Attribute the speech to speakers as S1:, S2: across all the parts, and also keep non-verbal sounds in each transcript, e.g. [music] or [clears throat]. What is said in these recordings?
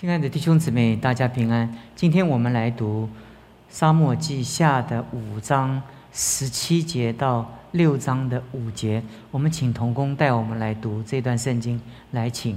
S1: 亲爱的弟兄姊妹，大家平安。今天我们来读《沙漠记下》的五章十七节到六章的五节。我们请童工带我们来读这段圣经。来，请。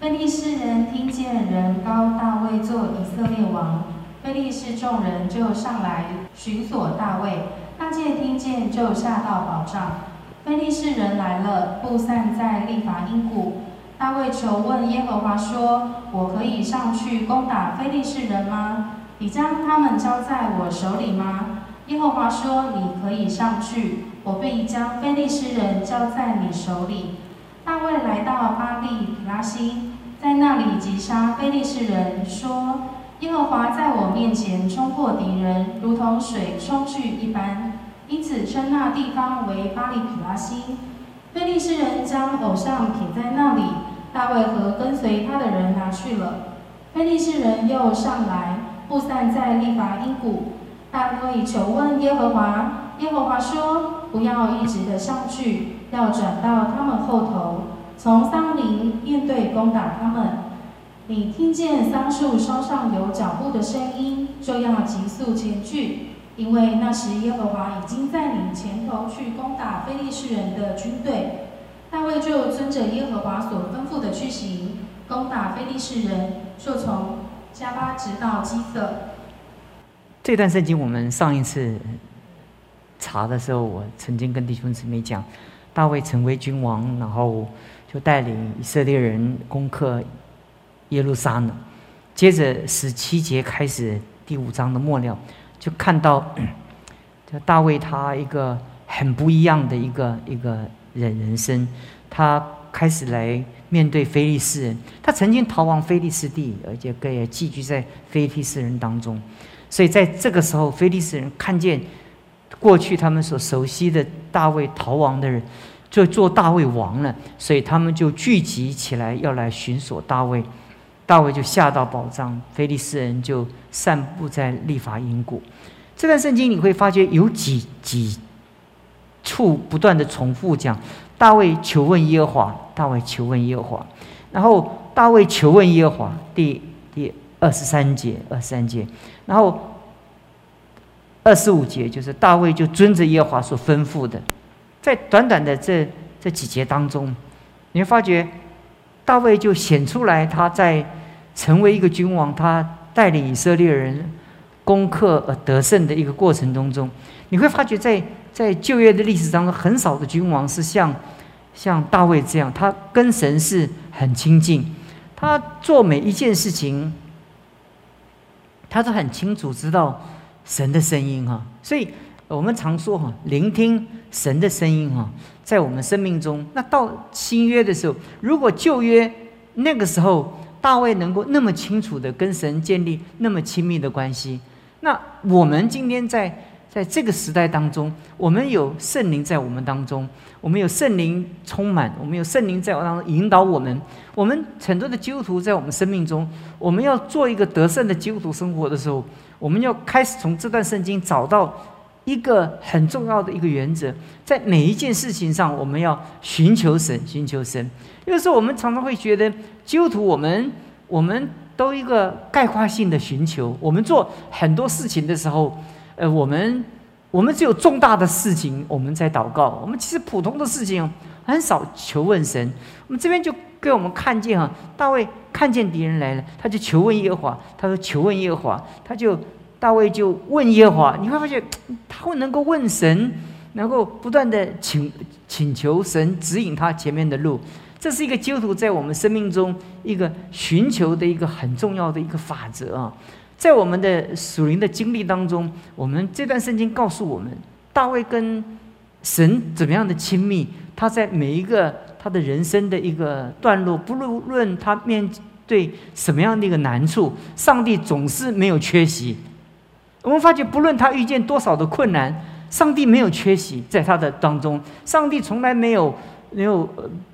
S2: 非利士人听见人高大卫做以色列王，非利士众人就上来寻索大卫。大界听见就下到保障。非利士人来了，布散在利法因谷。大卫求问耶和华说：“我可以上去攻打非利士人吗？你将他们交在我手里吗？”耶和华说：“你可以上去，我必将非利士人交在你手里。”大卫来到巴利比拉西，在那里击杀非利士人，说：“耶和华在我面前冲破敌人，如同水冲去一般。”因此称那地方为巴利比拉西。非利士人将偶像撇在那里。大卫和跟随他的人拿去了。非利士人又上来，布散在利法因谷。大卫求问耶和华，耶和华说：“不要一直的上去，要转到他们后头，从桑林面对攻打他们。你听见桑树梢上有脚步的声音，就要急速前去，因为那时耶和华已经在你前头去攻打非利士人的军队。”大卫就遵着耶和华所吩咐的去行，攻打非利士人，就从加巴直到基色。
S1: 这段圣经我们上一次查的时候，我曾经跟弟兄姊妹讲，大卫成为君王，然后就带领以色列人攻克耶路撒冷。接着十七节开始第五章的末了，就看到 [clears throat] 这大卫他一个很不一样的一个一个。人人生，他开始来面对非利士人。他曾经逃亡非利士地，而且也寄居在非利士人当中。所以在这个时候，非利士人看见过去他们所熟悉的大卫逃亡的人，就做大卫王了。所以他们就聚集起来要来寻索大卫。大卫就下到宝藏，非利士人就散布在利法因谷。这段圣经你会发觉有几几。处不断的重复讲，大卫求问耶和华，大卫求问耶和华，然后大卫求问耶和华，第第二十三节，二十三节，然后二十五节就是大卫就遵着耶和华所吩咐的，在短短的这这几节当中，你会发觉大卫就显出来他在成为一个君王，他带领以色列人攻克而得胜的一个过程当中，你会发觉在。在旧约的历史当中，很少的君王是像像大卫这样，他跟神是很亲近，他做每一件事情，他都很清楚知道神的声音哈。所以我们常说哈，聆听神的声音哈，在我们生命中，那到新约的时候，如果旧约那个时候大卫能够那么清楚的跟神建立那么亲密的关系，那我们今天在。在这个时代当中，我们有圣灵在我们当中，我们有圣灵充满，我们有圣灵在我当中引导我们。我们很多的基督徒在我们生命中，我们要做一个得胜的基督徒生活的时候，我们要开始从这段圣经找到一个很重要的一个原则，在每一件事情上，我们要寻求神，寻求神。有时候我们常常会觉得基督徒，我们我们都一个概括性的寻求，我们做很多事情的时候。呃，我们我们只有重大的事情我们在祷告，我们其实普通的事情。很少求问神。我们这边就给我们看见哈，大卫看见敌人来了，他就求问耶和华，他说求问耶和华，他就大卫就问耶和华。你会发现他会能够问神，能够不断的请请求神指引他前面的路。这是一个基督徒在我们生命中一个寻求的一个很重要的一个法则啊。在我们的属灵的经历当中，我们这段圣经告诉我们，大卫跟神怎么样的亲密。他在每一个他的人生的一个段落，不论他面对什么样的一个难处，上帝总是没有缺席。我们发觉，不论他遇见多少的困难，上帝没有缺席在他的当中。上帝从来没有。没有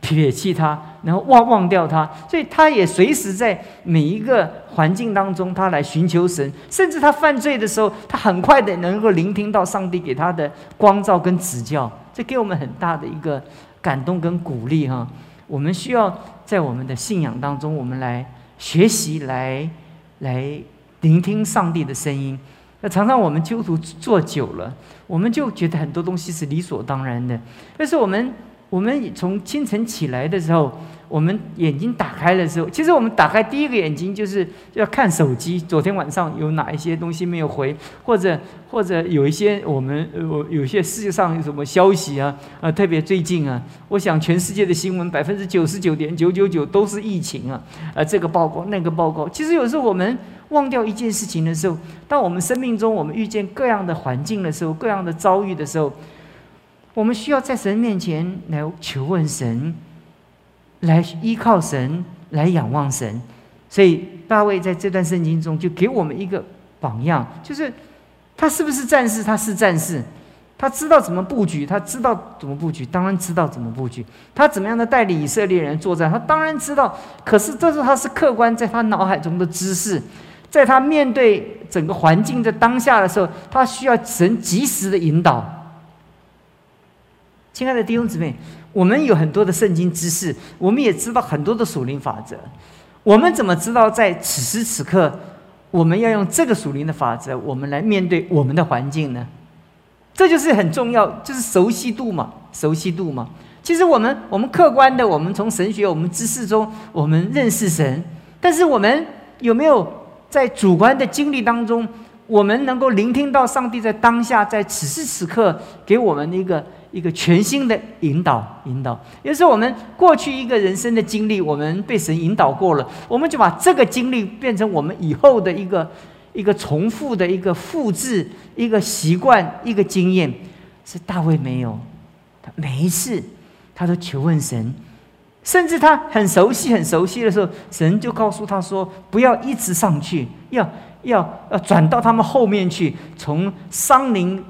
S1: 撇弃他，然后忘忘掉他，所以他也随时在每一个环境当中，他来寻求神。甚至他犯罪的时候，他很快的能够聆听到上帝给他的光照跟指教，这给我们很大的一个感动跟鼓励哈。我们需要在我们的信仰当中，我们来学习来来聆听上帝的声音。那常常我们基督徒做久了，我们就觉得很多东西是理所当然的。但是我们我们从清晨起来的时候。我们眼睛打开的时候，其实我们打开第一个眼睛就是要看手机。昨天晚上有哪一些东西没有回，或者或者有一些我们呃有些世界上有什么消息啊？啊，特别最近啊，我想全世界的新闻百分之九十九点九九九都是疫情啊，啊，这个报告那个报告。其实有时候我们忘掉一件事情的时候，当我们生命中我们遇见各样的环境的时候，各样的遭遇的时候，我们需要在神面前来求问神。来依靠神，来仰望神，所以大卫在这段圣经中就给我们一个榜样，就是他是不是战士？他是战士，他知道怎么布局，他知道怎么布局，当然知道怎么布局。他怎么样的带领以色列人作战？他当然知道。可是这是他是客观在他脑海中的知识，在他面对整个环境的当下的时候，他需要神及时的引导。亲爱的弟兄姊妹。我们有很多的圣经知识，我们也知道很多的属灵法则。我们怎么知道在此时此刻，我们要用这个属灵的法则，我们来面对我们的环境呢？这就是很重要，就是熟悉度嘛，熟悉度嘛。其实我们，我们客观的，我们从神学、我们知识中，我们认识神。但是我们有没有在主观的经历当中，我们能够聆听到上帝在当下，在此时此刻给我们的一个？一个全新的引导，引导。有时候我们过去一个人生的经历，我们被神引导过了，我们就把这个经历变成我们以后的一个一个重复的一个复制，一个习惯，一个经验。是大卫没有，他每一次他都求问神，甚至他很熟悉、很熟悉的时候，神就告诉他说：“不要一直上去，要要要转到他们后面去，从桑林。”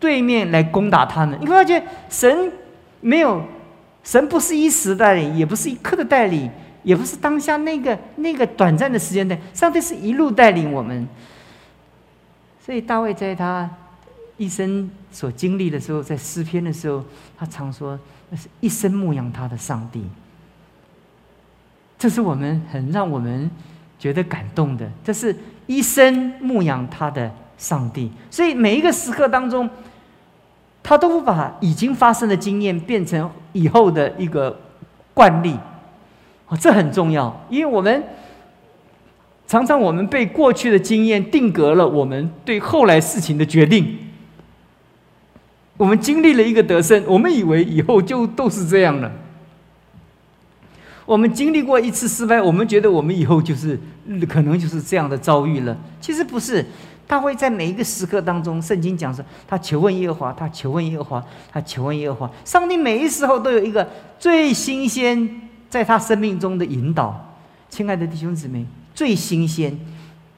S1: 对面来攻打他们，你会发现神没有，神不是一时带领，也不是一刻的带领，也不是当下那个那个短暂的时间内，上帝是一路带领我们。所以大卫在他一生所经历的时候，在诗篇的时候，他常说那是一生牧养他的上帝。这是我们很让我们觉得感动的，这是一生牧养他的上帝。所以每一个时刻当中。他都不把已经发生的经验变成以后的一个惯例，哦，这很重要，因为我们常常我们被过去的经验定格了我们对后来事情的决定。我们经历了一个得胜，我们以为以后就都是这样了。我们经历过一次失败，我们觉得我们以后就是可能就是这样的遭遇了。其实不是。他会在每一个时刻当中，圣经讲说，他求问耶和华，他求问耶和华，他求问耶和华。上帝每一时候都有一个最新鲜在他生命中的引导。亲爱的弟兄姊妹，最新鲜，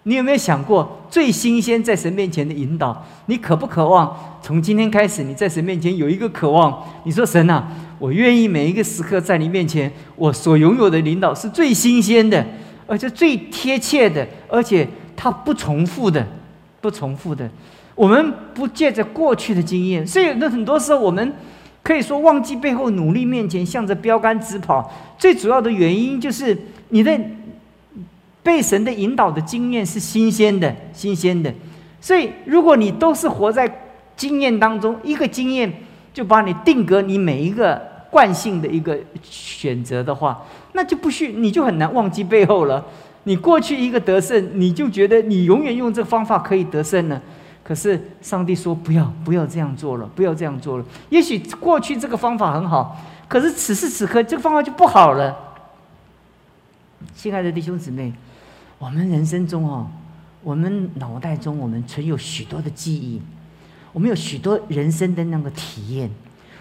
S1: 你有没有想过最新鲜在神面前的引导？你渴不渴望从今天开始，你在神面前有一个渴望？你说神啊，我愿意每一个时刻在你面前，我所拥有的领导是最新鲜的，而且最贴切的，而且它不重复的。不重复的，我们不借着过去的经验，所以那很多时候我们可以说忘记背后努力面前向着标杆直跑。最主要的原因就是你的被神的引导的经验是新鲜的，新鲜的。所以如果你都是活在经验当中，一个经验就把你定格你每一个惯性的一个选择的话，那就不需你就很难忘记背后了。你过去一个得胜，你就觉得你永远用这个方法可以得胜呢？可是上帝说不要，不要这样做了，不要这样做了。也许过去这个方法很好，可是此时此刻这个方法就不好了。亲爱的弟兄姊妹，我们人生中哦，我们脑袋中我们存有许多的记忆，我们有许多人生的那个体验，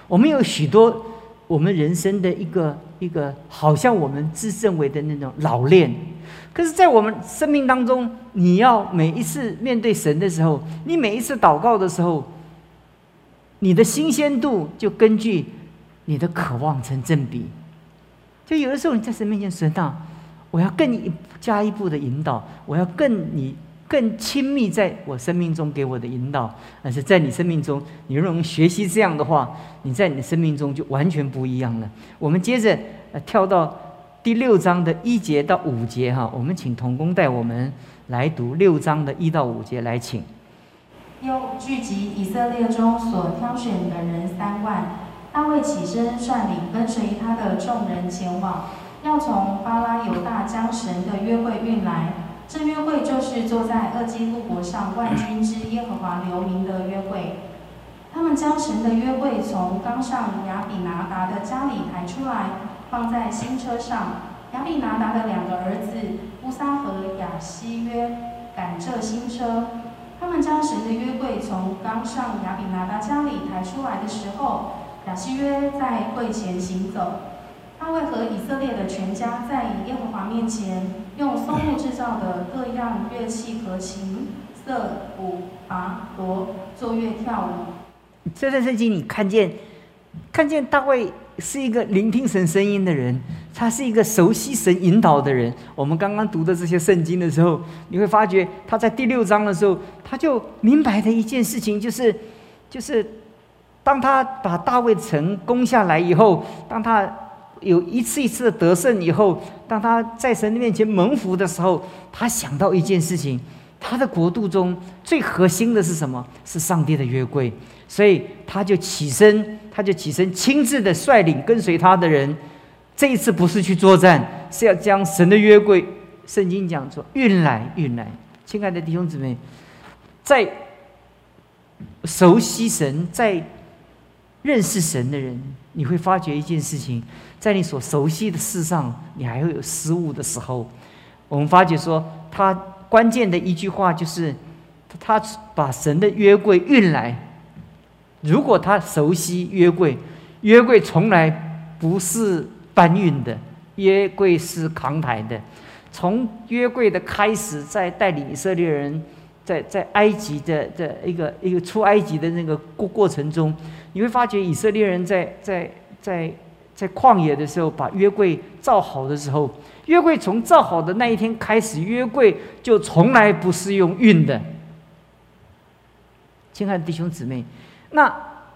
S1: 我们有许多我们人生的一个一个，好像我们自认为的那种老练。可是，在我们生命当中，你要每一次面对神的时候，你每一次祷告的时候，你的新鲜度就根据你的渴望成正比。就有的时候你在神面前神啊，我要更加一步的引导，我要更你更亲密在我生命中给我的引导。而是在你生命中，你若能学习这样的话，你在你的生命中就完全不一样了。我们接着呃跳到。第六章的一节到五节哈，我们请童工带我们来读六章的一到五节，来请。
S2: 又聚集以色列中所挑选的人三万，大卫起身率领跟随他的众人前往，要从巴拉犹大将神的约柜运来。这约会就是坐在二基路伯上万军之耶和华留名的约会。他们将神的约会从刚上亚比拿达的家里抬出来，放在新车上。亚比拿达的两个儿子乌撒和亚西约赶这新车。他们将神的约柜从刚上亚比拿达家里抬出来的时候，亚西约在柜前行走。他会和以色列的全家在耶和华面前，用松木制造的各样乐器和琴、瑟、鼓、拔、锣奏乐跳舞。
S1: 这段圣经你看见，看见大卫是一个聆听神声音的人，他是一个熟悉神引导的人。我们刚刚读的这些圣经的时候，你会发觉他在第六章的时候，他就明白的一件事情就是，就是当他把大卫城攻下来以后，当他有一次一次的得胜以后，当他在神的面前蒙福的时候，他想到一件事情：他的国度中最核心的是什么？是上帝的约柜。所以他就起身，他就起身，亲自的率领跟随他的人。这一次不是去作战，是要将神的约柜，圣经讲说运来运来。亲爱的弟兄姊妹，在熟悉神、在认识神的人，你会发觉一件事情：在你所熟悉的事上，你还会有失误的时候。我们发觉说，他关键的一句话就是，他把神的约柜运来。如果他熟悉约柜，约柜从来不是搬运的，约柜是扛抬的。从约柜的开始，在带领以色列人，在在埃及的的一个一个出埃及的那个过过程中，你会发觉以色列人在在在在旷野的时候，把约柜造好的时候，约柜从造好的那一天开始，约柜就从来不是用运的。亲爱的弟兄姊妹。那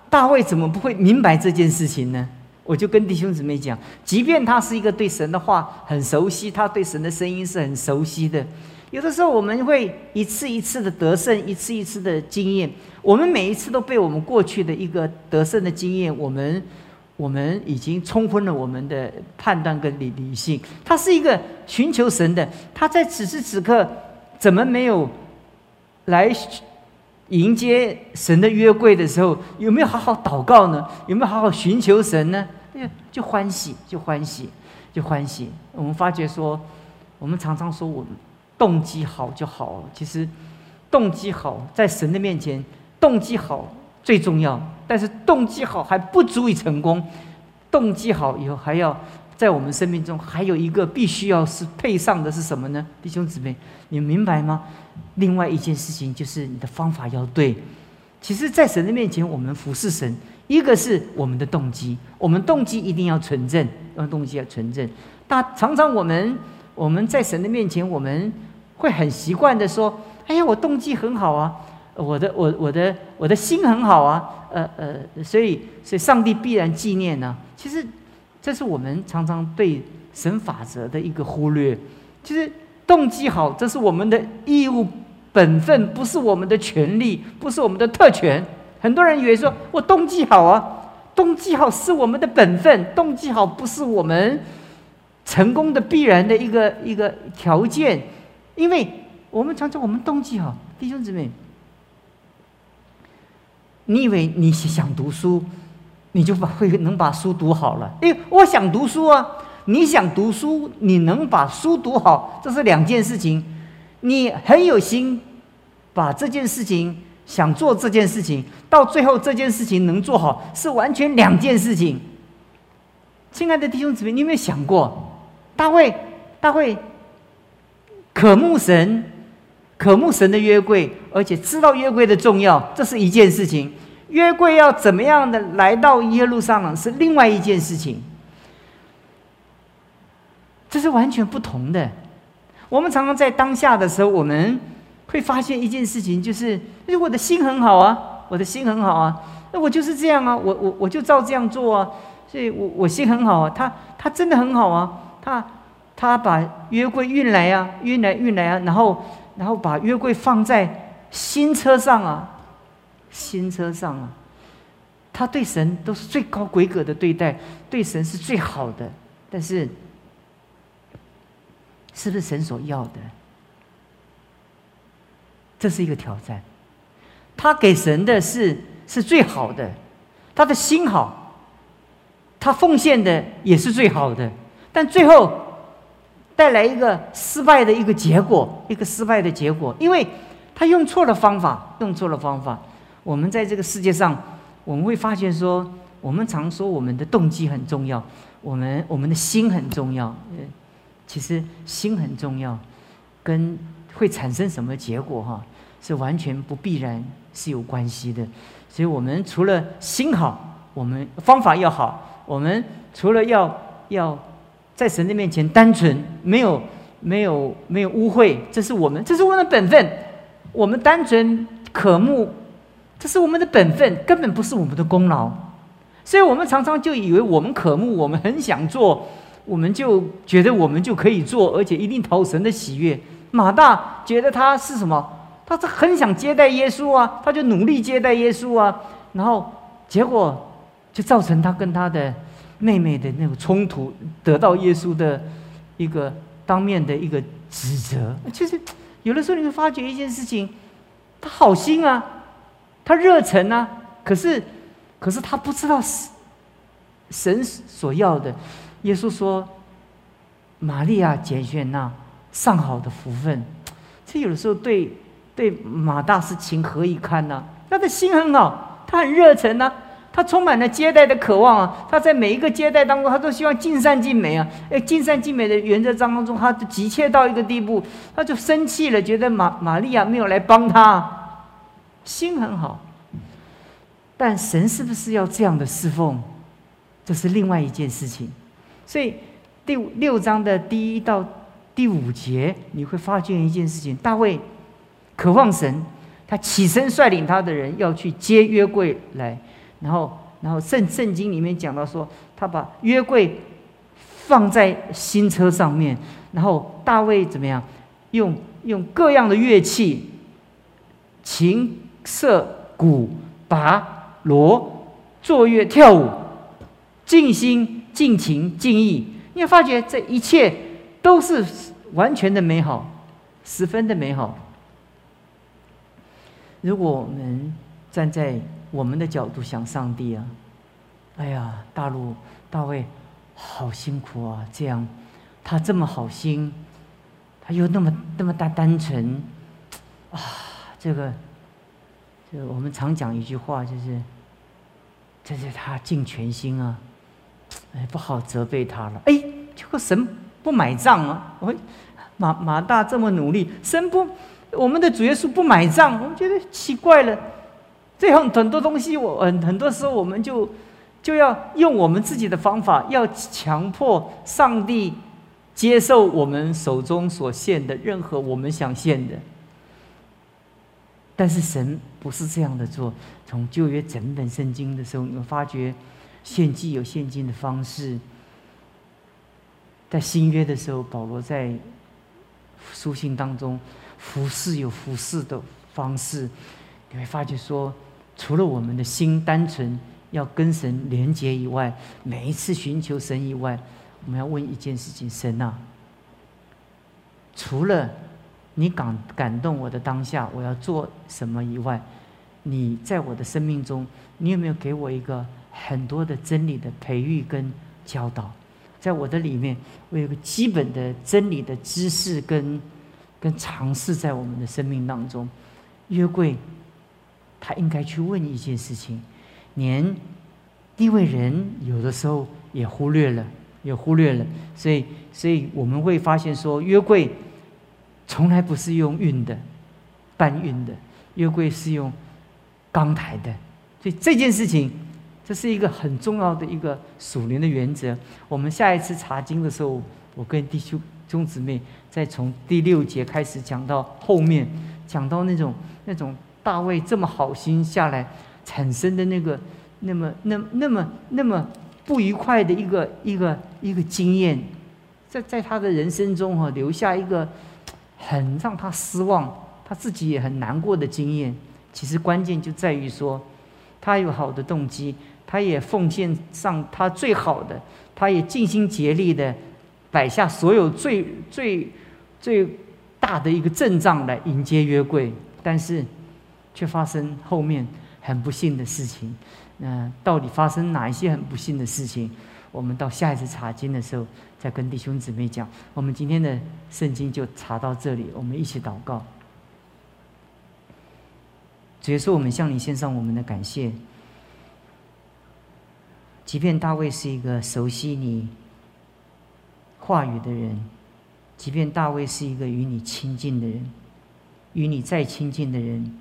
S1: 大卫怎么不会明白这件事情呢？我就跟弟兄姊妹讲，即便他是一个对神的话很熟悉，他对神的声音是很熟悉的。有的时候我们会一次一次的得胜，一次一次的经验。我们每一次都被我们过去的一个得胜的经验，我们我们已经冲昏了我们的判断跟理理性。他是一个寻求神的，他在此时此刻怎么没有来？迎接神的约柜的时候，有没有好好祷告呢？有没有好好寻求神呢？哎呀，就欢喜，就欢喜，就欢喜。我们发觉说，我们常常说我们动机好就好了。其实，动机好在神的面前，动机好最重要。但是动机好还不足以成功，动机好以后还要在我们生命中还有一个必须要是配上的是什么呢？弟兄姊妹，你明白吗？另外一件事情就是你的方法要对。其实，在神的面前，我们服侍神，一个是我们的动机，我们动机一定要纯正，让动机要纯正。但常常我们我们在神的面前，我们会很习惯的说：“哎呀，我动机很好啊，我的我我的我的心很好啊。”呃呃，所以所以上帝必然纪念呢。其实，这是我们常常对神法则的一个忽略。其实。动机好，这是我们的义务、本分，不是我们的权利，不是我们的特权。很多人以为说我动机好啊，动机好是我们的本分，动机好不是我们成功的必然的一个一个条件。因为我们常常我们动机好，弟兄姊妹，你以为你想读书，你就把会能把书读好了？哎，我想读书啊。你想读书，你能把书读好，这是两件事情。你很有心，把这件事情想做这件事情，到最后这件事情能做好，是完全两件事情。亲爱的弟兄姊妹，你有没有想过，大卫，大卫渴慕神，渴慕神的约柜，而且知道约柜的重要，这是一件事情。约柜要怎么样的来到耶路撒冷，是另外一件事情。这是完全不同的。我们常常在当下的时候，我们会发现一件事情，就是，哎，我的心很好啊，我的心很好啊，那我就是这样啊，我我我就照这样做啊，所以我我心很好啊，他他真的很好啊，他他把约柜运来呀，运来运来啊，然后然后把约柜放在新车上啊，新车上啊，他对神都是最高规格的对待，对神是最好的，但是是不是神所要的？这是一个挑战。他给神的是是最好的，他的心好，他奉献的也是最好的，但最后带来一个失败的一个结果，一个失败的结果，因为他用错了方法，用错了方法。我们在这个世界上，我们会发现说，我们常说我们的动机很重要，我们我们的心很重要，其实心很重要，跟会产生什么结果哈？是完全不必然是有关系的，所以我们除了心好，我们方法要好，我们除了要要在神的面前单纯，没有没有没有污秽，这是我们这是我们的本分，我们单纯渴慕，这是我们的本分，根本不是我们的功劳，所以我们常常就以为我们渴慕，我们很想做，我们就觉得我们就可以做，而且一定讨神的喜悦。马大觉得他是什么？他是很想接待耶稣啊，他就努力接待耶稣啊，然后结果就造成他跟他的妹妹的那个冲突，得到耶稣的一个当面的一个指责。其实有的时候你会发觉一件事情，他好心啊，他热忱啊，可是可是他不知道神所要的。耶稣说：“玛利亚拣选那上好的福分。”这有的时候对。对马大是情何以堪呢？他的心很好，他很热忱呐，他充满了接待的渴望啊！他在每一个接待当中，他都希望尽善尽美啊！哎，尽善尽美的原则当中，他急切到一个地步，他就生气了，觉得玛玛利亚没有来帮他，心很好。但神是不是要这样的侍奉，这是另外一件事情。所以第六章的第一到第五节，你会发现一件事情：大卫。渴望神，他起身率领他的人要去接约柜来，然后，然后圣圣经里面讲到说，他把约柜放在新车上面，然后大卫怎么样？用用各样的乐器，琴瑟鼓拔锣，作乐跳舞，尽心尽情尽意。你会发觉这一切都是完全的美好，十分的美好。如果我们站在我们的角度想上帝啊，哎呀，大陆大卫好辛苦啊！这样，他这么好心，他又那么那么大单纯啊！这个，这个我们常讲一句话，就是，这是他尽全心啊！哎，不好责备他了。哎，结果神不买账啊！我马马大这么努力，神不。我们的主耶稣不买账，我们觉得奇怪了。这样很多东西，我很很多时候我们就就要用我们自己的方法，要强迫上帝接受我们手中所献的任何我们想献的。但是神不是这样的做。从旧约整本圣经的时候，你们发觉献祭有献祭的方式。在新约的时候，保罗在书信当中。服侍有服侍的方式，你会发觉说，除了我们的心单纯要跟神连接以外，每一次寻求神以外，我们要问一件事情：神啊，除了你感感动我的当下，我要做什么以外，你在我的生命中，你有没有给我一个很多的真理的培育跟教导？在我的里面，我有个基本的真理的知识跟。跟尝试在我们的生命当中，约柜，他应该去问一件事情，连地位人有的时候也忽略了，也忽略了，所以，所以我们会发现说，约柜从来不是用运的，搬运的，约柜是用钢抬的，所以这件事情，这是一个很重要的一个属灵的原则。我们下一次查经的时候，我跟弟兄。兄姊妹，再从第六节开始讲到后面，讲到那种那种大卫这么好心下来产生的那个那么那那么那么不愉快的一个一个一个经验，在在他的人生中哈留下一个很让他失望，他自己也很难过的经验。其实关键就在于说，他有好的动机，他也奉献上他最好的，他也尽心竭力的摆下所有最最最大的一个阵仗来迎接约柜，但是却发生后面很不幸的事情。那到底发生哪一些很不幸的事情？我们到下一次查经的时候再跟弟兄姊妹讲。我们今天的圣经就查到这里，我们一起祷告。主耶稣，我们向你献上我们的感谢。即便大卫是一个熟悉你话语的人，即便大卫是一个与你亲近的人，与你再亲近的人，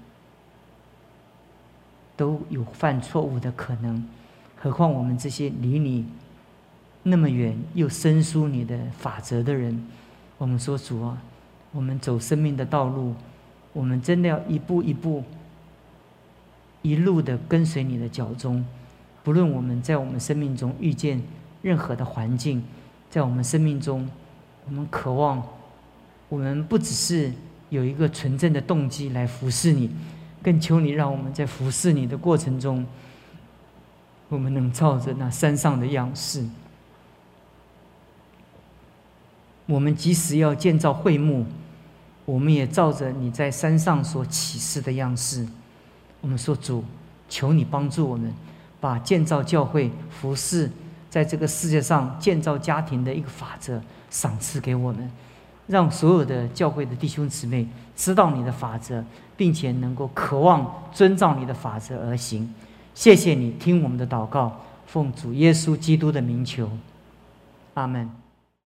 S1: 都有犯错误的可能。何况我们这些离你那么远又生疏你的法则的人，我们说主啊，我们走生命的道路，我们真的要一步一步。一路的跟随你的脚踪，不论我们在我们生命中遇见任何的环境，在我们生命中，我们渴望，我们不只是有一个纯正的动机来服侍你，更求你让我们在服侍你的过程中，我们能照着那山上的样式，我们即使要建造会幕，我们也照着你在山上所启示的样式。我们说主，求你帮助我们，把建造教会、服侍在这个世界上建造家庭的一个法则赏赐给我们，让所有的教会的弟兄姊妹知道你的法则，并且能够渴望遵照你的法则而行。谢谢你听我们的祷告，奉主耶稣基督的名求，阿门。